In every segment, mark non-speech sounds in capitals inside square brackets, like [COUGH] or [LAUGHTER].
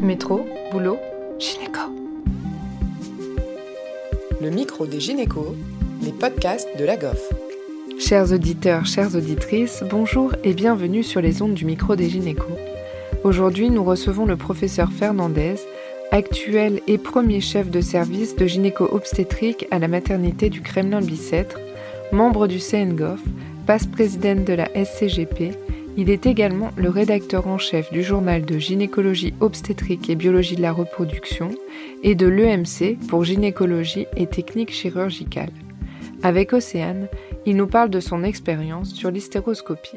Métro, boulot, gynéco. Le micro des gynécos, les podcasts de la GOF. Chers auditeurs, chères auditrices, bonjour et bienvenue sur les ondes du micro des gynécos. Aujourd'hui, nous recevons le professeur Fernandez, actuel et premier chef de service de gynéco-obstétrique à la maternité du Kremlin-Bicêtre, membre du CNGOF, passe-présidente de la SCGP il est également le rédacteur en chef du journal de gynécologie obstétrique et biologie de la reproduction et de l'EMC pour gynécologie et technique chirurgicale. Avec Océane, il nous parle de son expérience sur l'hystéroscopie.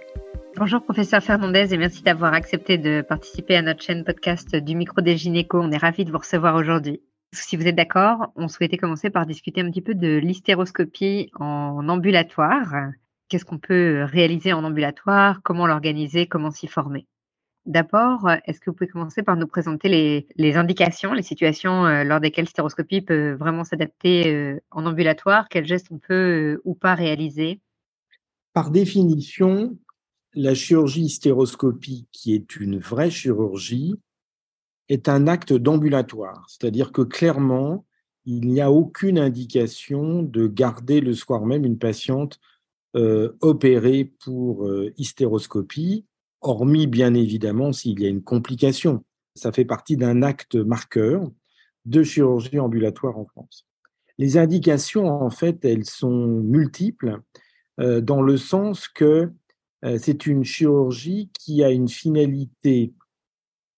Bonjour professeur Fernandez et merci d'avoir accepté de participer à notre chaîne podcast du micro des gynécos. On est ravis de vous recevoir aujourd'hui. Si vous êtes d'accord, on souhaitait commencer par discuter un petit peu de l'hystéroscopie en ambulatoire qu'est-ce qu'on peut réaliser en ambulatoire, comment l'organiser, comment s'y former. D'abord, est-ce que vous pouvez commencer par nous présenter les, indications, les situations lors desquelles l'hystéroscopie peut vraiment s'adapter en ambulatoire Quels gestes on peut ou pas réaliser? Par définition, la chirurgie hystéroscopie, qui est une vraie chirurgie, est un acte d'ambulatoire. C'est-à-dire que clairement, il n'y a aucune indication de garder le soir même une patiente euh, opéré pour euh, hystéroscopie, hormis bien évidemment s'il y a une complication. Ça fait partie d'un acte marqueur de chirurgie ambulatoire en France. Les indications, en fait, elles sont multiples euh, dans le sens que c'est une chirurgie qui a une finalité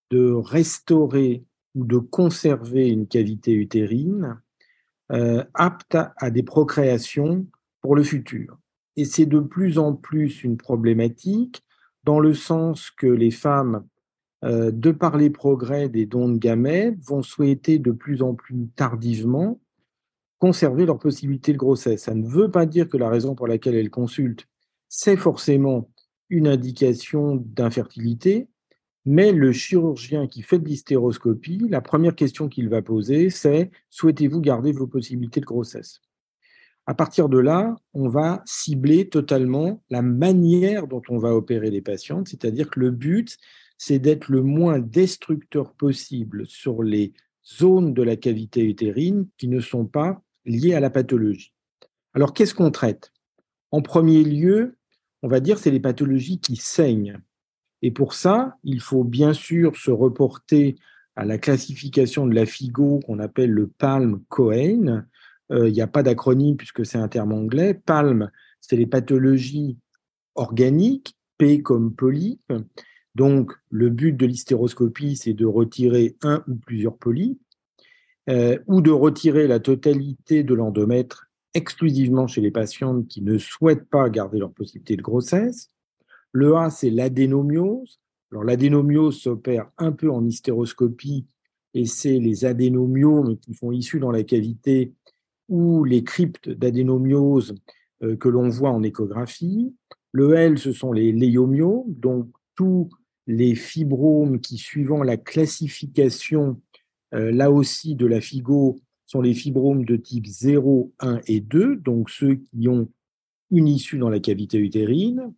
de restaurer ou de conserver une cavité utérine apte à des procréations pour le futur. Et c'est de plus en plus une problématique dans le sens que les femmes, euh, de par les progrès des dons de gamètes, vont souhaiter de plus en plus tardivement conserver leur possibilité de grossesse. Ça ne veut pas dire que la raison pour laquelle elles consultent, c'est forcément une indication d'infertilité, mais le chirurgien qui fait de l'hystéroscopie, la première question qu'il va poser, c'est souhaitez-vous garder vos possibilités de grossesse? À partir de là, on va cibler totalement la manière dont on va opérer les patientes, c'est-à-dire que le but, c'est d'être le moins destructeur possible sur les zones de la cavité utérine qui ne sont pas liées à la pathologie. Alors, qu'est-ce qu'on traite? En premier lieu, on va dire c'est les pathologies qui saignent. Et pour ça, il faut bien sûr se reporter à la classification de la FIGO qu'on appelle le PALM-COHEN, il n'y a pas d'acronyme puisque c'est un terme anglais. PALM, c'est les pathologies organiques, P comme polype. Donc, le but de l'hystéroscopie, c'est de retirer un ou plusieurs polypes, euh, ou de retirer la totalité de l'endomètre exclusivement chez les patientes qui ne souhaitent pas garder leur possibilité de grossesse. Le A, c'est l'adénomiose. Alors, l'adénomiose s'opère un peu en hystéroscopie et c'est les adénomiomes qui font issue dans la cavité ou les cryptes d'adénomiose euh, que l'on voit en échographie. Le L, ce sont les léomyomes, donc tous les fibromes qui, suivant la classification, euh, là aussi de la FIGO, sont les fibromes de type 0, 1 et 2, donc ceux qui ont une issue dans la cavité utérine.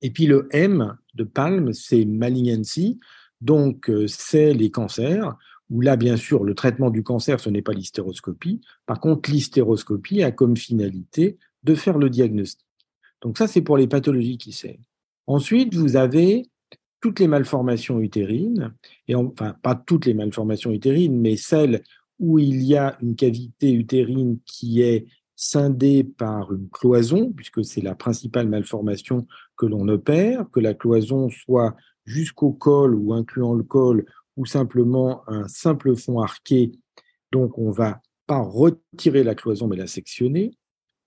Et puis le M de Palme, c'est malignancy, donc euh, c'est les cancers, où là, bien sûr, le traitement du cancer, ce n'est pas l'hystéroscopie. Par contre, l'hystéroscopie a comme finalité de faire le diagnostic. Donc ça, c'est pour les pathologies qui saignent. Ensuite, vous avez toutes les malformations utérines, et enfin pas toutes les malformations utérines, mais celles où il y a une cavité utérine qui est scindée par une cloison, puisque c'est la principale malformation que l'on opère, que la cloison soit jusqu'au col ou incluant le col ou simplement un simple fond arqué. Donc, on va pas retirer la cloison, mais la sectionner.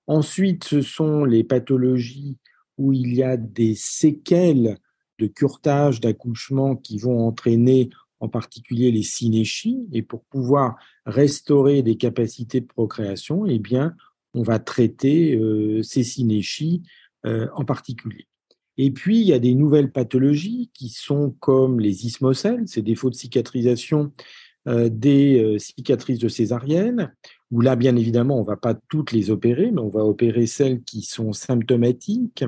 Ensuite, ce sont les pathologies où il y a des séquelles de curtage, d'accouchement qui vont entraîner en particulier les synéchies. Et pour pouvoir restaurer des capacités de procréation, eh bien, on va traiter euh, ces synéchies euh, en particulier. Et puis, il y a des nouvelles pathologies qui sont comme les ismocèles, ces défauts de cicatrisation euh, des euh, cicatrices de césarienne, où là, bien évidemment, on ne va pas toutes les opérer, mais on va opérer celles qui sont symptomatiques.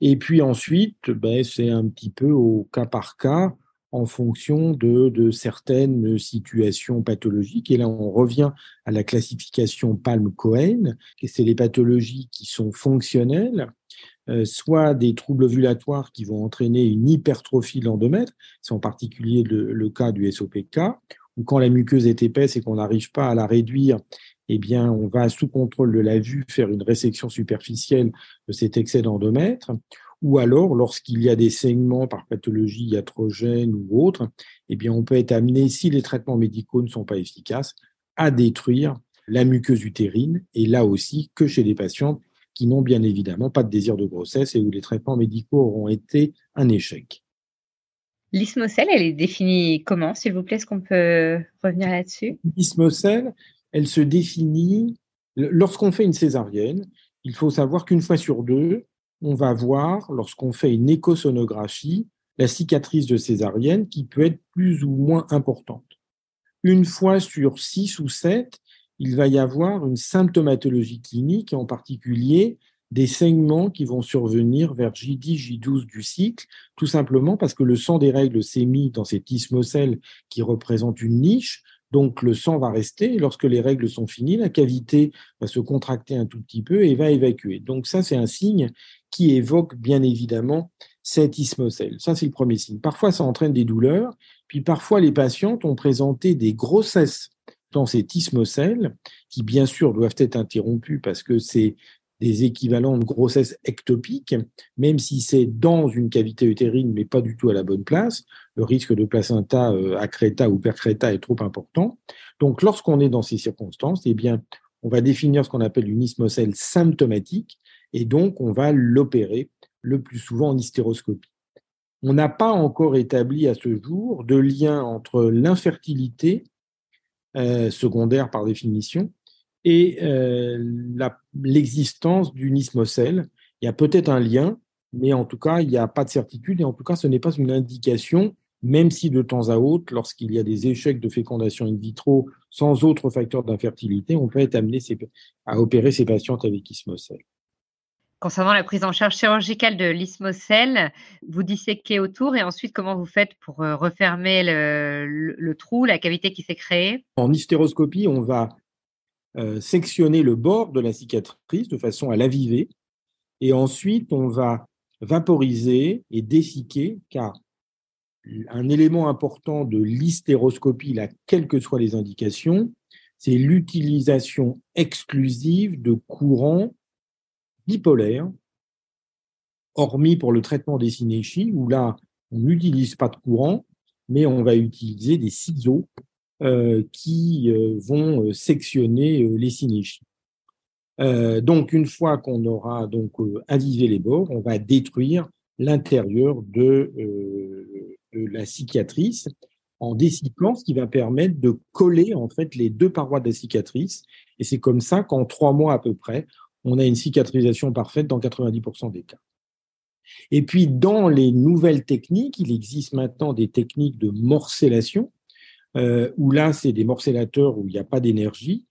Et puis ensuite, ben, c'est un petit peu au cas par cas, en fonction de, certaines situations pathologiques. Et là, on revient à la classification Palm-Cohen, c'est les pathologies qui sont fonctionnelles, soit des troubles ovulatoires qui vont entraîner une hypertrophie de l'endomètre, c'est en particulier le, cas du SOPK, ou quand la muqueuse est épaisse et qu'on n'arrive pas à la réduire, eh bien, on va, sous contrôle de la vue, faire une résection superficielle de cet excès d'endomètre. Ou alors lorsqu'il y a des saignements par pathologie iatrogène ou autre, eh bien on peut être amené, si les traitements médicaux ne sont pas efficaces, à détruire la muqueuse utérine, et là aussi que chez les patients qui n'ont bien évidemment pas de désir de grossesse et où les traitements médicaux auront été un échec. L'ismocèle, elle est définie comment, s'il vous plaît? Est-ce qu'on peut revenir là-dessus? L'ismocèle, elle se définit lorsqu'on fait une césarienne. Il faut savoir qu'une fois sur deux, on va voir, lorsqu'on fait une échosonographie, la cicatrice de césarienne qui peut être plus ou moins importante. Une fois sur six ou sept, il va y avoir une symptomatologie clinique, en particulier des saignements qui vont survenir vers J10, J12 du cycle, tout simplement parce que le sang des règles s'est mis dans cette ismocèle qui représente une niche, donc le sang va rester, et lorsque les règles sont finies, la cavité va se contracter un tout petit peu et va évacuer. Donc ça, c'est un signe qui évoque bien évidemment cette ismocèle. Ça, c'est le premier signe. Parfois, ça entraîne des douleurs, puis parfois, les patientes ont présenté des grossesses dans cette ismocèle, qui bien sûr doivent être interrompues parce que c'est des équivalents de grossesse ectopique, même si c'est dans une cavité utérine, mais pas du tout à la bonne place. Le risque de placenta euh, accreta ou percreta est trop important. Donc, lorsqu'on est dans ces circonstances, eh bien, on va définir ce qu'on appelle une ismocèle symptomatique, et donc on va l'opérer le plus souvent en hystéroscopie. On n'a pas encore établi à ce jour de lien entre l'infertilité secondaire par définition et euh, l'existence d'une ismocèle. Il y a peut-être un lien, mais en tout cas, il n'y a pas de certitude et en tout cas, ce n'est pas une indication, même si de temps à autre, lorsqu'il y a des échecs de fécondation in vitro sans autre facteur d'infertilité, on peut être amené à opérer ces patientes avec ismocèle. Concernant la prise en charge chirurgicale de l'ismocèle, vous disséquez autour et ensuite comment vous faites pour euh, refermer le, trou, la cavité qui s'est créée? En hystéroscopie, on va euh, sectionner le bord de la cicatrice de façon à l'aviver et ensuite on va vaporiser et dessicquer car un élément important de l'hystéroscopie, là, quelles que soient les indications, c'est l'utilisation exclusive de courants bipolaire, hormis pour le traitement des synéchies, où là, on n'utilise pas de courant, mais on va utiliser des ciseaux euh, qui euh, vont euh, sectionner les synéchies. donc, une fois qu'on aura donc avisé les bords, on va détruire l'intérieur de, de, la cicatrice en dessicant, ce qui va permettre de coller en fait les deux parois de la cicatrice. Et c'est comme ça qu'en trois mois à peu près, on a une cicatrisation parfaite dans 90% des cas. Et puis, dans les nouvelles techniques, il existe maintenant des techniques de morcellation, euh, où là, c'est des morcellateurs où il n'y a pas d'énergie,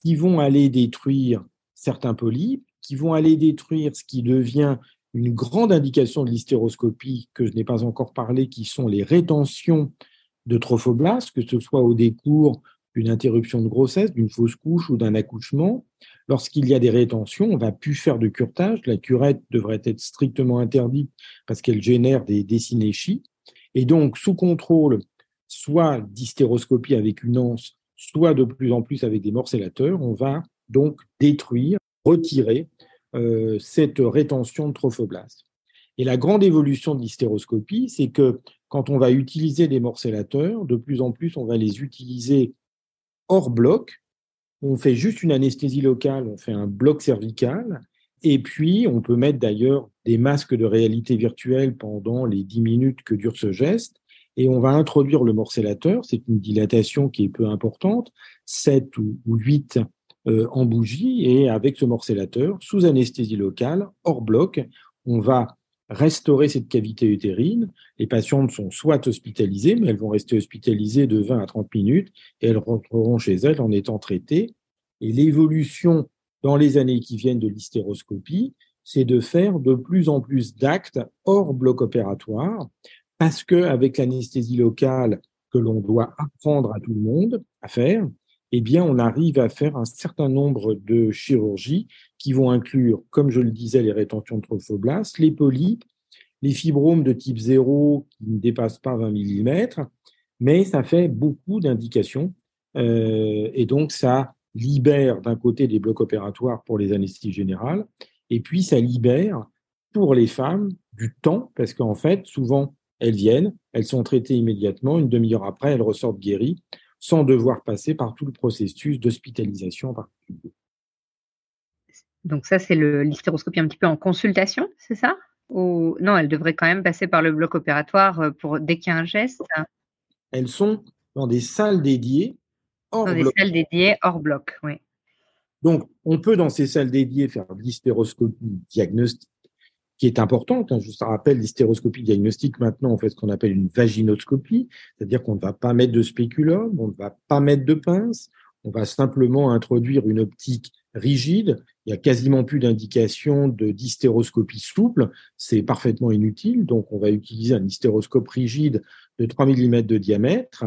qui vont aller détruire certains polypes, qui vont aller détruire ce qui devient une grande indication de l'hystéroscopie, que je n'ai pas encore parlé, qui sont les rétentions de trophoblastes, que ce soit au décours d'une interruption de grossesse, d'une fausse couche ou d'un accouchement, Lorsqu'il y a des rétentions, on va plus faire de curetage. La curette devrait être strictement interdite parce qu'elle génère des, décinéchies. Et donc, sous contrôle, soit d'hystéroscopie avec une anse, soit de plus en plus avec des morcellateurs, on va donc détruire, retirer euh, cette rétention de trophoblastes. Et la grande évolution de l'hystéroscopie, c'est que quand on va utiliser des morcellateurs, de plus en plus, on va les utiliser hors bloc, on fait juste une anesthésie locale, on fait un bloc cervical, et puis on peut mettre d'ailleurs des masques de réalité virtuelle pendant les 10 minutes que dure ce geste, et on va introduire le morcellateur, c'est une dilatation qui est peu importante, 7 ou 8 euh, en bougie, et avec ce morcellateur, sous anesthésie locale, hors bloc, on va restaurer cette cavité utérine. Les patientes sont soit hospitalisées, mais elles vont rester hospitalisées de 20 à 30 minutes et elles rentreront chez elles en étant traitées. Et l'évolution dans les années qui viennent de l'hystéroscopie, c'est de faire de plus en plus d'actes hors bloc opératoire parce qu'avec l'anesthésie locale que l'on doit apprendre à tout le monde à faire, eh bien, on arrive à faire un certain nombre de chirurgies qui vont inclure, comme je le disais, les rétentions de trophoblastes, les polypes, les fibromes de type 0 qui ne dépassent pas 20 mm, mais ça fait beaucoup d'indications. Euh, et donc, ça libère d'un côté des blocs opératoires pour les anesthésies générales, et puis ça libère pour les femmes du temps, parce qu'en fait, souvent, elles viennent, elles sont traitées immédiatement, une demi-heure après, elles ressortent guéries, sans devoir passer par tout le processus d'hospitalisation en particulier. Donc ça, c'est l'hystéroscopie un petit peu en consultation, c'est ça? Ou non, elles devraient quand même passer par le bloc opératoire euh, pour dès qu'il y a un geste? Elles sont dans des salles dédiées hors dans des salles dédiées hors bloc, oui. Donc, on peut dans ces salles dédiées faire de l'hystéroscopie diagnostique qui est importante. Hein. Je vous rappelle, l'hystéroscopie diagnostique, maintenant, on fait ce qu'on appelle une vaginoscopie, c'est-à-dire qu'on ne va pas mettre de spéculum, on ne va pas mettre de pince, on va simplement introduire une optique rigide. Il y a quasiment plus d'indication de d'hystéroscopie souple, c'est parfaitement inutile. Donc, on va utiliser un hystéroscope rigide de 3 mm de diamètre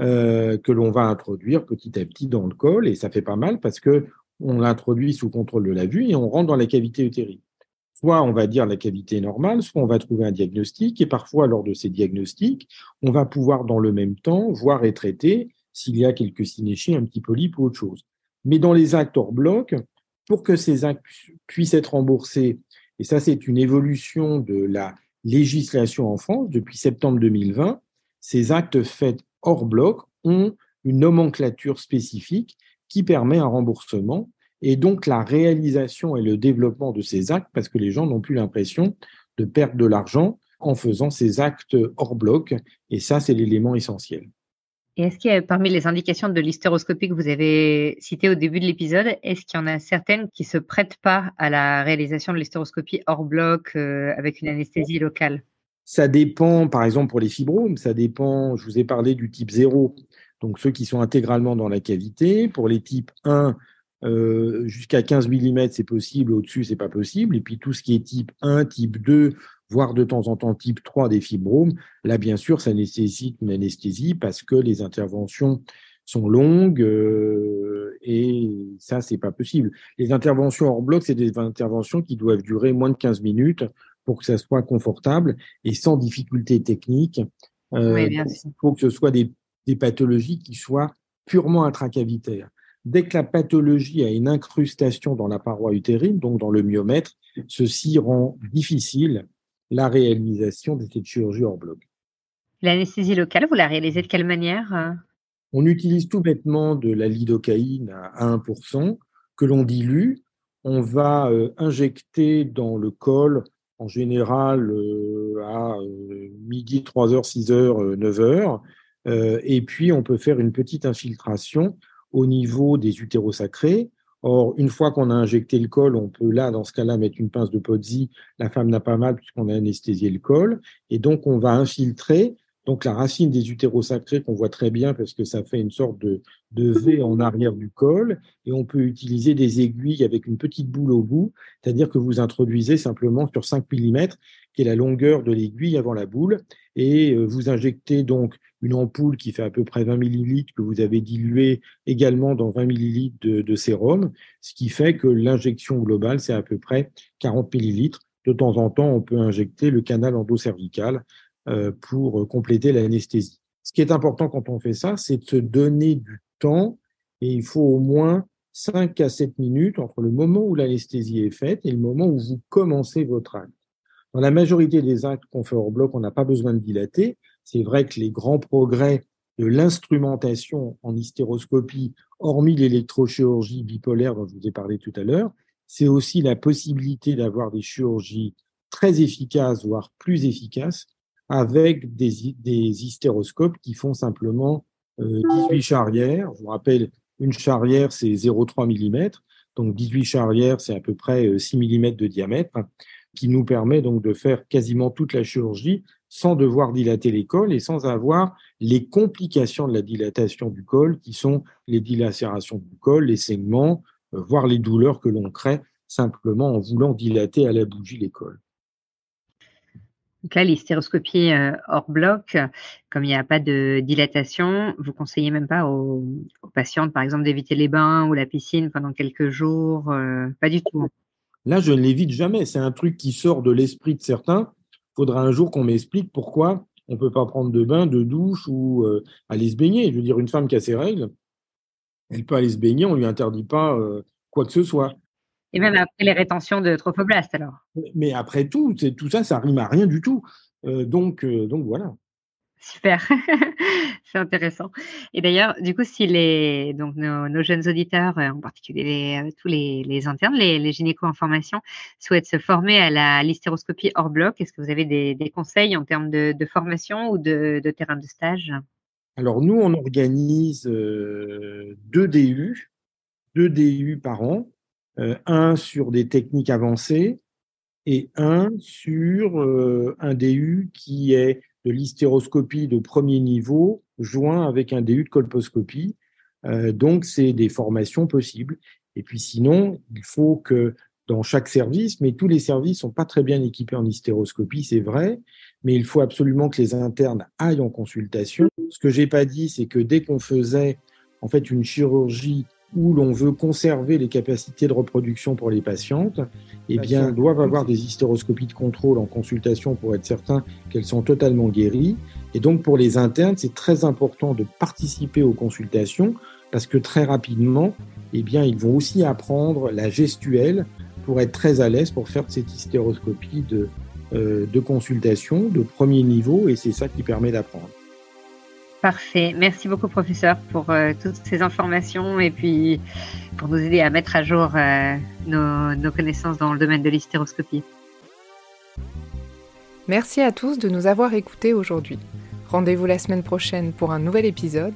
euh, que l'on va introduire petit à petit dans le col, et ça fait pas mal parce que on l'introduit sous contrôle de la vue et on rentre dans la cavité utérine soit on va dire la cavité normale, soit on va trouver un diagnostic, et parfois lors de ces diagnostics, on va pouvoir dans le même temps voir et traiter s'il y a quelques synéchies, un petit polype ou autre chose. Mais dans les actes hors bloc, pour que ces actes puissent être remboursés, et ça c'est une évolution de la législation en France depuis septembre 2020, ces actes faits hors bloc ont une nomenclature spécifique qui permet un remboursement et donc la réalisation et le développement de ces actes, parce que les gens n'ont plus l'impression de perdre de l'argent en faisant ces actes hors bloc, et ça, c'est l'élément essentiel. Et est-ce qu'il y a parmi les indications de l'hystéroscopie que vous avez citées au début de l'épisode, est-ce qu'il y en a certaines qui se prêtent pas à la réalisation de l'hystéroscopie hors bloc euh, avec une anesthésie locale? Ça dépend, par exemple pour les fibromes, ça dépend, je vous ai parlé du type 0, donc ceux qui sont intégralement dans la cavité. Pour les types 1, euh, jusqu'à 15 mm, c'est possible. Au-dessus, c'est pas possible. Et puis tout ce qui est type 1, type 2, voire de temps en temps type 3 des fibromes, là, bien sûr, ça nécessite une anesthésie parce que les interventions sont longues euh, et ça, c'est pas possible. Les interventions hors bloc, c'est des interventions qui doivent durer moins de 15 minutes pour que ça soit confortable et sans difficulté technique. Euh, il faut que ce soit des, des pathologies qui soient purement intracavitaires. Dès que la pathologie a une incrustation dans la paroi utérine, donc dans le myomètre, ceci rend difficile la réalisation de cette chirurgie hors bloc. L'anesthésie locale, vous la réalisez de quelle manière euh? On utilise tout bêtement de la lidocaïne à 1% que l'on dilue. On va euh, injecter dans le col, en général euh, à midi, 3h, 6h, 9h. et puis, on peut faire une petite infiltration au niveau des utérosacrés. Or, une fois qu'on a injecté le col, on peut là, dans ce cas-là, mettre une pince de Pozzi. La femme n'a pas mal puisqu'on a anesthésié le col. Et donc, on va infiltrer donc la racine des utérosacrés qu'on voit très bien parce que ça fait une sorte de, de V [LAUGHS] en arrière du col. Et on peut utiliser des aiguilles avec une petite boule au bout. C'est-à-dire que vous introduisez simplement sur 5 mm, qui est la longueur de l'aiguille avant la boule. Et euh, vous injectez donc une ampoule qui fait à peu près 20 millilitres que vous avez dilué également dans 20 millilitres de, sérum, ce qui fait que l'injection globale, c'est à peu près 40 millilitres. De temps en temps, on peut injecter le canal endocervical pour compléter l'anesthésie. Ce qui est important quand on fait ça, c'est de se donner du temps et il faut au moins 5 à 7 minutes entre le moment où l'anesthésie est faite et le moment où vous commencez votre acte. Dans la majorité des actes qu'on fait hors bloc, on n'a pas besoin de dilater, c'est vrai que les grands progrès de l'instrumentation en hystéroscopie, hormis l'électrochirurgie bipolaire dont je vous ai parlé tout à l'heure, c'est aussi la possibilité d'avoir des chirurgies très efficaces, voire plus efficaces, avec des, des hystéroscopes qui font simplement 18 euh, charrières. Je vous rappelle, une charrière, c'est 0,3 mm. Donc 18 charrières, c'est à peu près 6 euh, mm de diamètre, qui nous permet donc de faire quasiment toute la chirurgie sans devoir dilater les cols et sans avoir les complications de la dilatation du col, qui sont les dilacérations du col, les saignements, euh, voire les douleurs que l'on crée simplement en voulant dilater à la bougie les cols. Donc là, l'hystéroscopie euh, hors bloc, comme il n'y a pas de dilatation, vous conseillez même pas aux, patientes, par exemple, d'éviter les bains ou la piscine pendant quelques jours, euh, pas du tout. Là, je ne l'évite jamais. C'est un truc qui sort de l'esprit de certains. Il faudra un jour qu'on m'explique pourquoi on ne peut pas prendre de bain, de douche ou euh, aller se baigner. Je veux dire, une femme qui a ses règles, elle peut aller se baigner, on ne lui interdit pas quoi que ce soit. Et même après les rétentions de trophoblastes, alors. Mais après tout, tout ça, ça rime à rien du tout. Euh, donc, euh, donc voilà. Super, [LAUGHS] c'est intéressant. Et d'ailleurs, du coup, si les donc nos, jeunes auditeurs, euh, en particulier tous les, internes, les, les gynécos en formation, souhaitent se former à la l'hystéroscopie hors bloc, est-ce que vous avez des, conseils en termes de, formation ou de, de, terrain de stage? Alors nous, on organise deux DU, deux DU par an. Euh, un sur des techniques avancées et un sur euh, un DU qui est de l'hystéroscopie de premier niveau joint avec un DU de colposcopie. Euh, donc, c'est des formations possibles. Et puis sinon, il faut que dans chaque service, mais tous les services sont pas très bien équipés en hystéroscopie, c'est vrai, mais il faut absolument que les internes aillent en consultation. Ce que j'ai pas dit, c'est que dès qu'on faisait en fait une chirurgie où l'on veut conserver les capacités de reproduction pour les patientes, eh bien, doivent avoir des hystéroscopies de contrôle en consultation pour être certain qu'elles sont totalement guéries. Et donc, pour les internes, c'est très important de participer aux consultations parce que très rapidement, eh bien, ils vont aussi apprendre la gestuelle pour être très à l'aise pour faire cette hystéroscopie de, euh, de consultation de premier niveau et c'est ça qui permet d'apprendre. Parfait. Merci beaucoup, professeur, pour euh, toutes ces informations et puis pour nous aider à mettre à jour euh, nos, nos connaissances dans le domaine de l'hystéroscopie. Merci à tous de nous avoir écoutés aujourd'hui. Rendez-vous la semaine prochaine pour un nouvel épisode.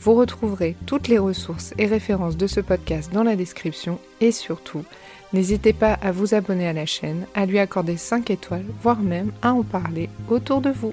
Vous retrouverez toutes les ressources et références de ce podcast dans la description et surtout, n'hésitez pas à vous abonner à la chaîne, à lui accorder 5 étoiles, voire même à en parler autour de vous.